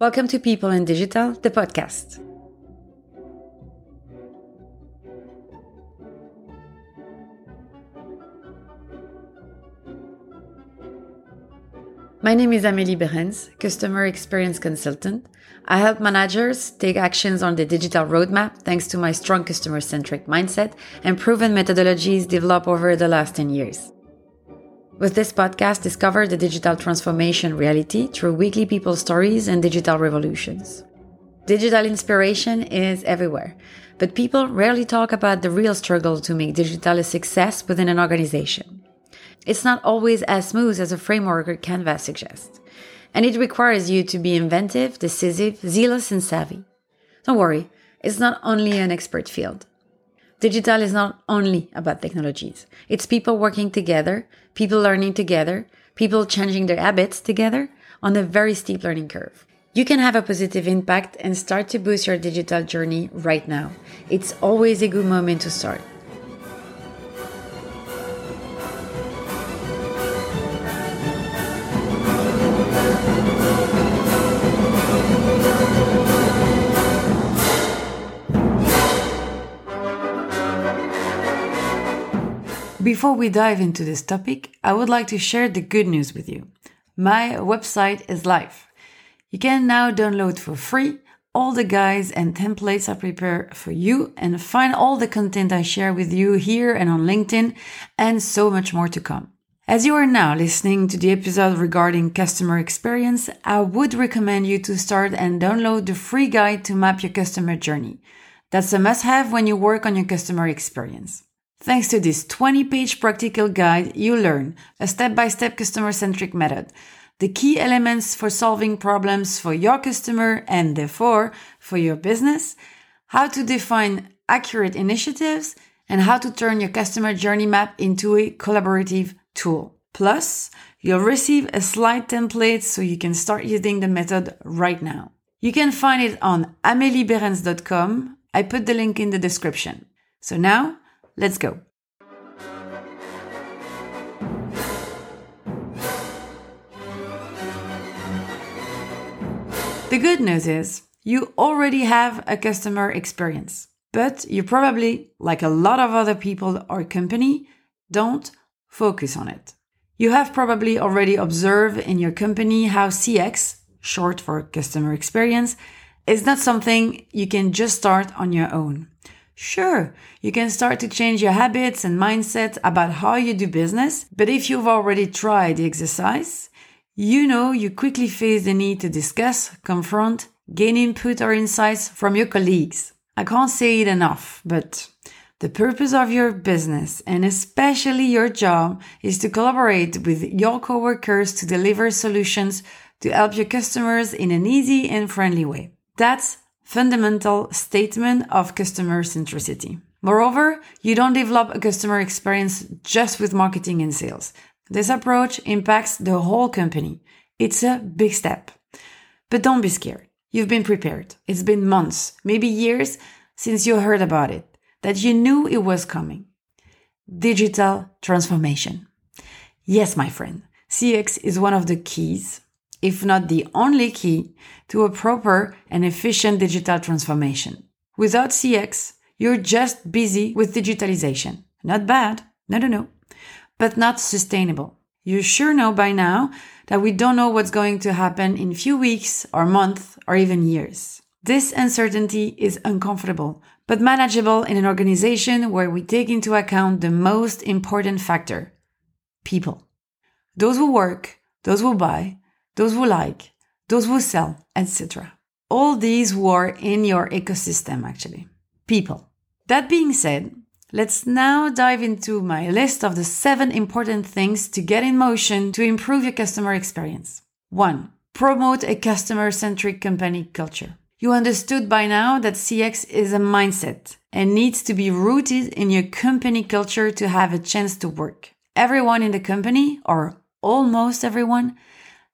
Welcome to People in Digital, the podcast. My name is Amélie Beerens, Customer Experience Consultant. I help managers take actions on the digital roadmap thanks to my strong customer centric mindset and proven methodologies developed over the last 10 years. With this podcast, discover the digital transformation reality through weekly people stories and digital revolutions. Digital inspiration is everywhere, but people rarely talk about the real struggle to make digital a success within an organization. It's not always as smooth as a framework or canvas suggests, and it requires you to be inventive, decisive, zealous, and savvy. Don't worry, it's not only an expert field. Digital is not only about technologies. It's people working together, people learning together, people changing their habits together on a very steep learning curve. You can have a positive impact and start to boost your digital journey right now. It's always a good moment to start. Before we dive into this topic, I would like to share the good news with you. My website is live. You can now download for free all the guides and templates I prepare for you and find all the content I share with you here and on LinkedIn and so much more to come. As you are now listening to the episode regarding customer experience, I would recommend you to start and download the free guide to map your customer journey. That's a must have when you work on your customer experience. Thanks to this 20 page practical guide, you learn a step by step customer centric method, the key elements for solving problems for your customer and therefore for your business, how to define accurate initiatives, and how to turn your customer journey map into a collaborative tool. Plus, you'll receive a slide template so you can start using the method right now. You can find it on ameliebeerens.com. I put the link in the description. So now, Let's go. The good news is you already have a customer experience, but you probably, like a lot of other people or company, don't focus on it. You have probably already observed in your company how CX, short for customer experience, is not something you can just start on your own. Sure, you can start to change your habits and mindset about how you do business, but if you've already tried the exercise, you know you quickly face the need to discuss, confront, gain input or insights from your colleagues. I can't say it enough, but the purpose of your business and especially your job is to collaborate with your coworkers to deliver solutions to help your customers in an easy and friendly way. That's fundamental statement of customer centricity. Moreover, you don't develop a customer experience just with marketing and sales. This approach impacts the whole company. It's a big step. But don't be scared. You've been prepared. It's been months, maybe years since you heard about it, that you knew it was coming. Digital transformation. Yes, my friend, CX is one of the keys if not the only key to a proper and efficient digital transformation. Without CX, you're just busy with digitalization. Not bad. No, no, no. But not sustainable. You sure know by now that we don't know what's going to happen in few weeks or months or even years. This uncertainty is uncomfortable, but manageable in an organization where we take into account the most important factor people. Those who work, those who buy, those who like, those who sell, etc. All these who are in your ecosystem, actually. People. That being said, let's now dive into my list of the seven important things to get in motion to improve your customer experience. One, promote a customer centric company culture. You understood by now that CX is a mindset and needs to be rooted in your company culture to have a chance to work. Everyone in the company, or almost everyone,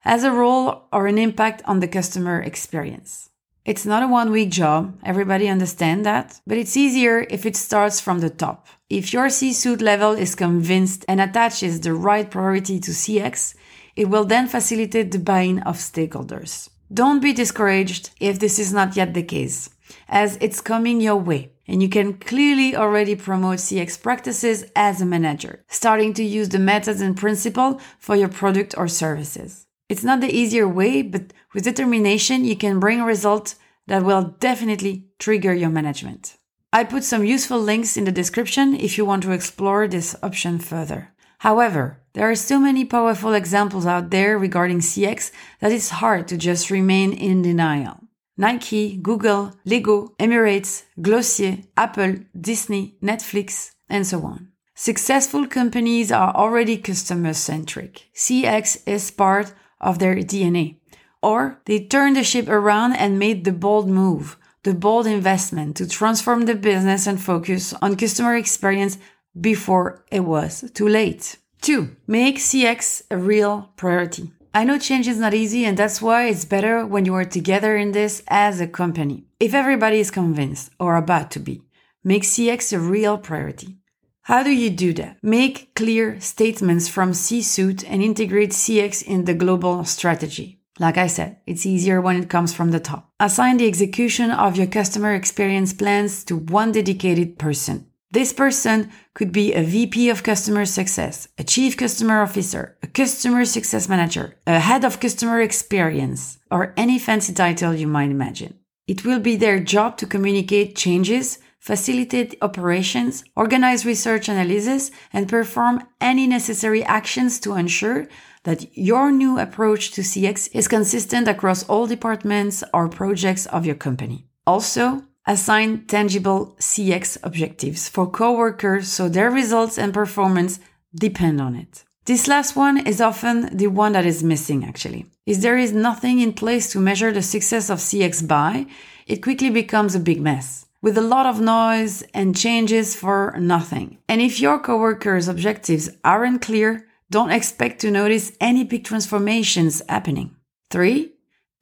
has a role or an impact on the customer experience. It's not a one week job, everybody understand that, but it's easier if it starts from the top. If your C-suite level is convinced and attaches the right priority to CX, it will then facilitate the buy-in of stakeholders. Don't be discouraged if this is not yet the case, as it's coming your way. And you can clearly already promote CX practices as a manager, starting to use the methods and principle for your product or services. It's not the easier way, but with determination, you can bring a result that will definitely trigger your management. I put some useful links in the description if you want to explore this option further. However, there are so many powerful examples out there regarding CX that it's hard to just remain in denial. Nike, Google, Lego, Emirates, Glossier, Apple, Disney, Netflix, and so on. Successful companies are already customer centric. CX is part of their DNA. Or they turned the ship around and made the bold move, the bold investment to transform the business and focus on customer experience before it was too late. Two, make CX a real priority. I know change is not easy, and that's why it's better when you are together in this as a company. If everybody is convinced or about to be, make CX a real priority. How do you do that? Make clear statements from C suite and integrate CX in the global strategy. Like I said, it's easier when it comes from the top. Assign the execution of your customer experience plans to one dedicated person. This person could be a VP of customer success, a chief customer officer, a customer success manager, a head of customer experience, or any fancy title you might imagine. It will be their job to communicate changes, facilitate operations, organize research analysis, and perform any necessary actions to ensure that your new approach to CX is consistent across all departments or projects of your company. Also, assign tangible CX objectives for coworkers so their results and performance depend on it. This last one is often the one that is missing actually. If there is nothing in place to measure the success of CX by, it quickly becomes a big mess with a lot of noise and changes for nothing. And if your coworkers' objectives aren't clear, don't expect to notice any big transformations happening. Three,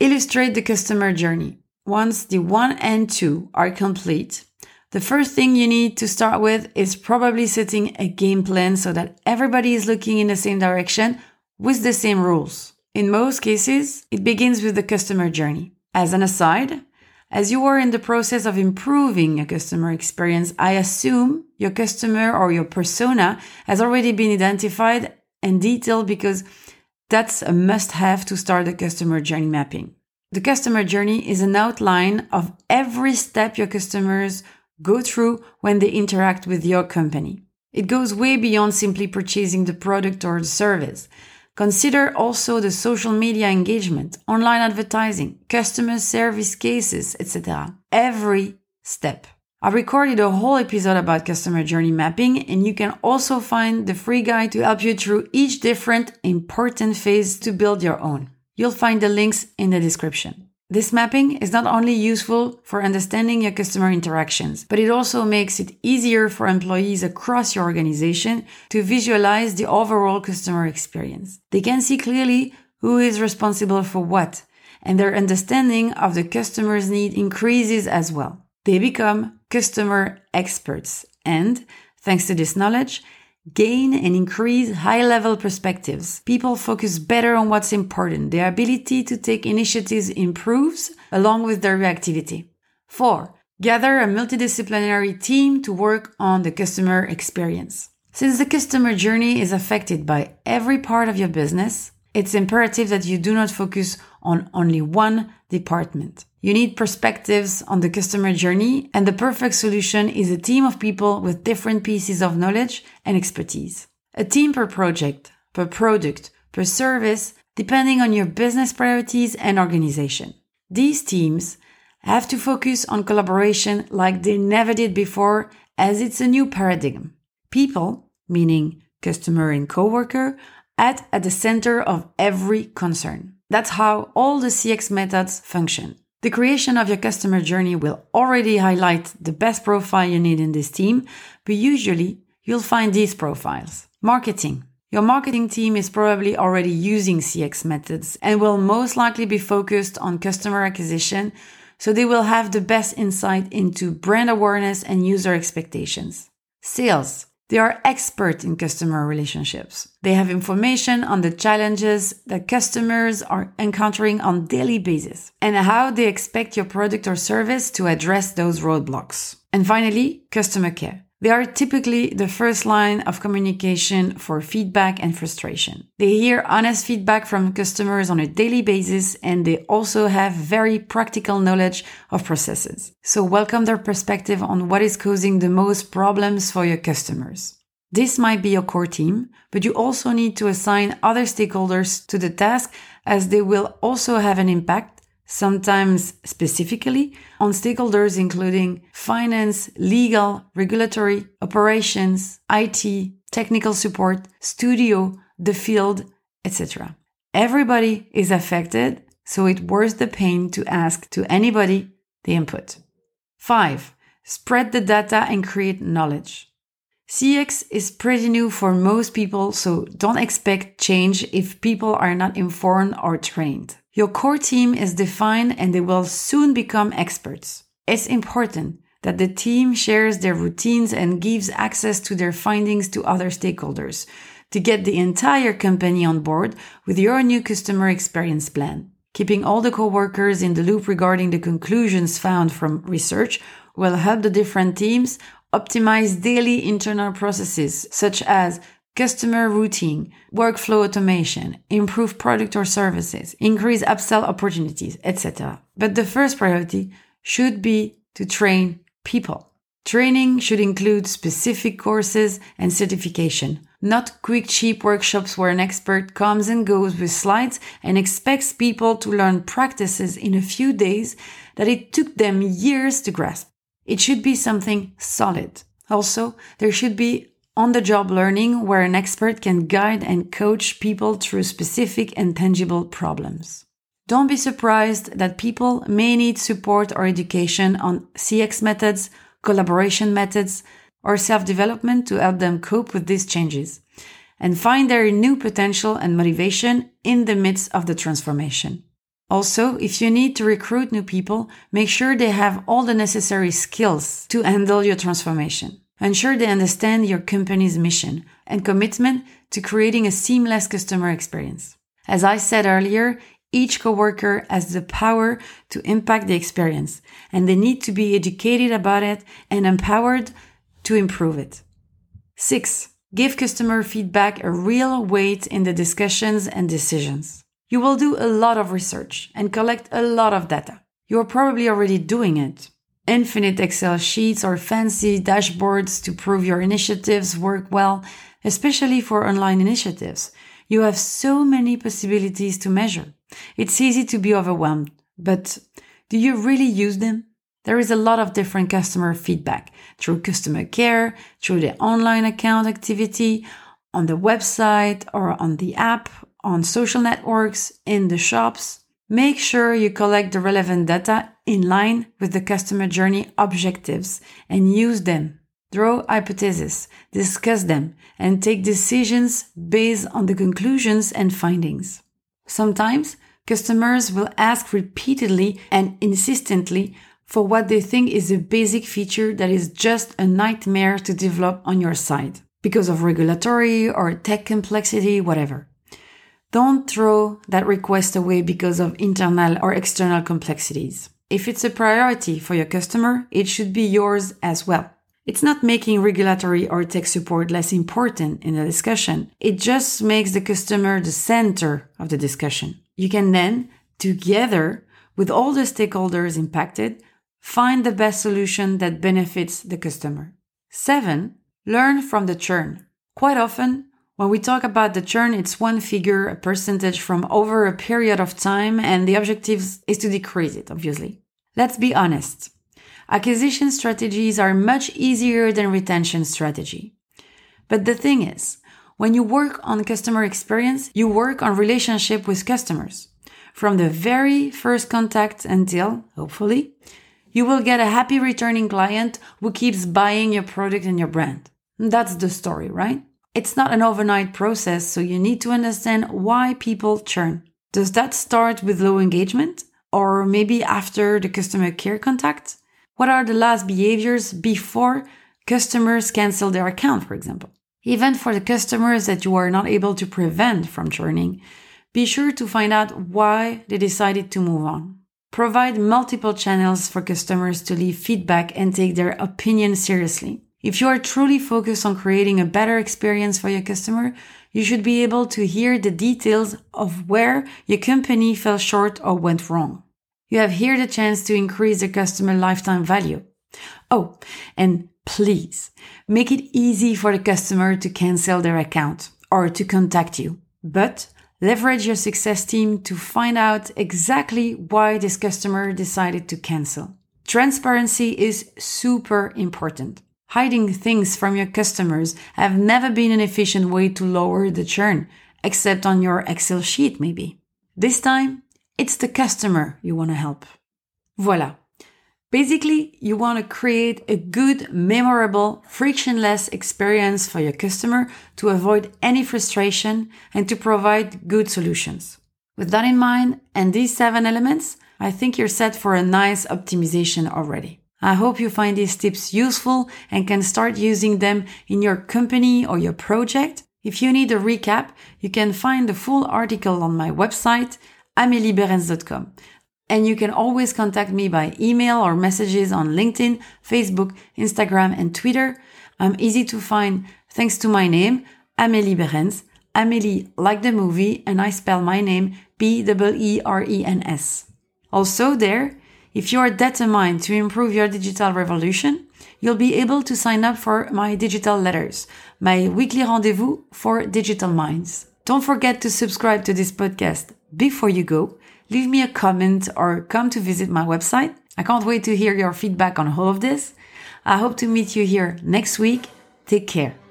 illustrate the customer journey. Once the one and two are complete, the first thing you need to start with is probably setting a game plan so that everybody is looking in the same direction with the same rules. In most cases, it begins with the customer journey. As an aside, as you are in the process of improving your customer experience, I assume your customer or your persona has already been identified and detailed because that's a must have to start the customer journey mapping. The customer journey is an outline of every step your customers go through when they interact with your company. It goes way beyond simply purchasing the product or the service. Consider also the social media engagement, online advertising, customer service cases, etc. Every step. I recorded a whole episode about customer journey mapping, and you can also find the free guide to help you through each different important phase to build your own. You'll find the links in the description. This mapping is not only useful for understanding your customer interactions, but it also makes it easier for employees across your organization to visualize the overall customer experience. They can see clearly who is responsible for what, and their understanding of the customer's need increases as well. They become customer experts, and thanks to this knowledge, gain and increase high level perspectives. People focus better on what's important. Their ability to take initiatives improves along with their reactivity. Four, gather a multidisciplinary team to work on the customer experience. Since the customer journey is affected by every part of your business, it's imperative that you do not focus on only one department. You need perspectives on the customer journey, and the perfect solution is a team of people with different pieces of knowledge and expertise. A team per project, per product, per service, depending on your business priorities and organization. These teams have to focus on collaboration like they never did before, as it's a new paradigm. People, meaning customer and coworker, at, at the center of every concern. That's how all the CX methods function. The creation of your customer journey will already highlight the best profile you need in this team, but usually you'll find these profiles. Marketing. Your marketing team is probably already using CX methods and will most likely be focused on customer acquisition, so they will have the best insight into brand awareness and user expectations. Sales. They are expert in customer relationships. They have information on the challenges that customers are encountering on daily basis and how they expect your product or service to address those roadblocks. And finally, customer care. They are typically the first line of communication for feedback and frustration. They hear honest feedback from customers on a daily basis and they also have very practical knowledge of processes. So welcome their perspective on what is causing the most problems for your customers. This might be your core team, but you also need to assign other stakeholders to the task as they will also have an impact sometimes specifically on stakeholders including finance, legal, regulatory, operations, IT, technical support, studio, the field, etc. Everybody is affected, so it worth the pain to ask to anybody the input. 5. Spread the data and create knowledge. CX is pretty new for most people, so don't expect change if people are not informed or trained. Your core team is defined and they will soon become experts. It's important that the team shares their routines and gives access to their findings to other stakeholders to get the entire company on board with your new customer experience plan. Keeping all the coworkers in the loop regarding the conclusions found from research will help the different teams optimize daily internal processes such as customer routing, workflow automation, improve product or services, increase upsell opportunities, etc. But the first priority should be to train people. Training should include specific courses and certification, not quick, cheap workshops where an expert comes and goes with slides and expects people to learn practices in a few days that it took them years to grasp. It should be something solid. Also, there should be on the job learning where an expert can guide and coach people through specific and tangible problems. Don't be surprised that people may need support or education on CX methods, collaboration methods, or self development to help them cope with these changes and find their new potential and motivation in the midst of the transformation. Also, if you need to recruit new people, make sure they have all the necessary skills to handle your transformation. Ensure they understand your company's mission and commitment to creating a seamless customer experience. As I said earlier, each coworker has the power to impact the experience and they need to be educated about it and empowered to improve it. Six, give customer feedback a real weight in the discussions and decisions. You will do a lot of research and collect a lot of data. You're probably already doing it, infinite Excel sheets or fancy dashboards to prove your initiatives work well, especially for online initiatives. You have so many possibilities to measure. It's easy to be overwhelmed, but do you really use them? There is a lot of different customer feedback through customer care, through the online account activity, on the website or on the app, on social networks, in the shops. Make sure you collect the relevant data in line with the customer journey objectives and use them. Draw hypotheses, discuss them, and take decisions based on the conclusions and findings. Sometimes customers will ask repeatedly and insistently for what they think is a basic feature that is just a nightmare to develop on your side because of regulatory or tech complexity, whatever. Don't throw that request away because of internal or external complexities. If it's a priority for your customer, it should be yours as well. It's not making regulatory or tech support less important in the discussion. It just makes the customer the center of the discussion. You can then, together with all the stakeholders impacted, find the best solution that benefits the customer. Seven, learn from the churn. Quite often, when we talk about the churn, it's one figure, a percentage from over a period of time, and the objective is to decrease it, obviously. Let's be honest. Acquisition strategies are much easier than retention strategy. But the thing is, when you work on customer experience, you work on relationship with customers. From the very first contact until, hopefully, you will get a happy returning client who keeps buying your product and your brand. That's the story, right? It's not an overnight process, so you need to understand why people churn. Does that start with low engagement? Or maybe after the customer care contact? What are the last behaviors before customers cancel their account, for example. Even for the customers that you are not able to prevent from churning, be sure to find out why they decided to move on. Provide multiple channels for customers to leave feedback and take their opinion seriously. If you are truly focused on creating a better experience for your customer, you should be able to hear the details of where your company fell short or went wrong. You have here the chance to increase the customer lifetime value. Oh, and please make it easy for the customer to cancel their account or to contact you. But leverage your success team to find out exactly why this customer decided to cancel. Transparency is super important. Hiding things from your customers have never been an efficient way to lower the churn, except on your Excel sheet maybe. This time, it's the customer you want to help. Voila. Basically, you want to create a good, memorable, frictionless experience for your customer to avoid any frustration and to provide good solutions. With that in mind and these seven elements, I think you're set for a nice optimization already. I hope you find these tips useful and can start using them in your company or your project. If you need a recap, you can find the full article on my website, ameliebeerens.com. And you can always contact me by email or messages on LinkedIn, Facebook, Instagram, and Twitter. I'm easy to find thanks to my name, Amélie Beerens. Amélie like the movie, and I spell my name B-E-E-R-E-N-S. Also there, if you are determined to improve your digital revolution, you'll be able to sign up for my digital letters, my weekly rendezvous for digital minds. Don't forget to subscribe to this podcast before you go leave me a comment or come to visit my website. I can't wait to hear your feedback on all of this. I hope to meet you here next week. Take care.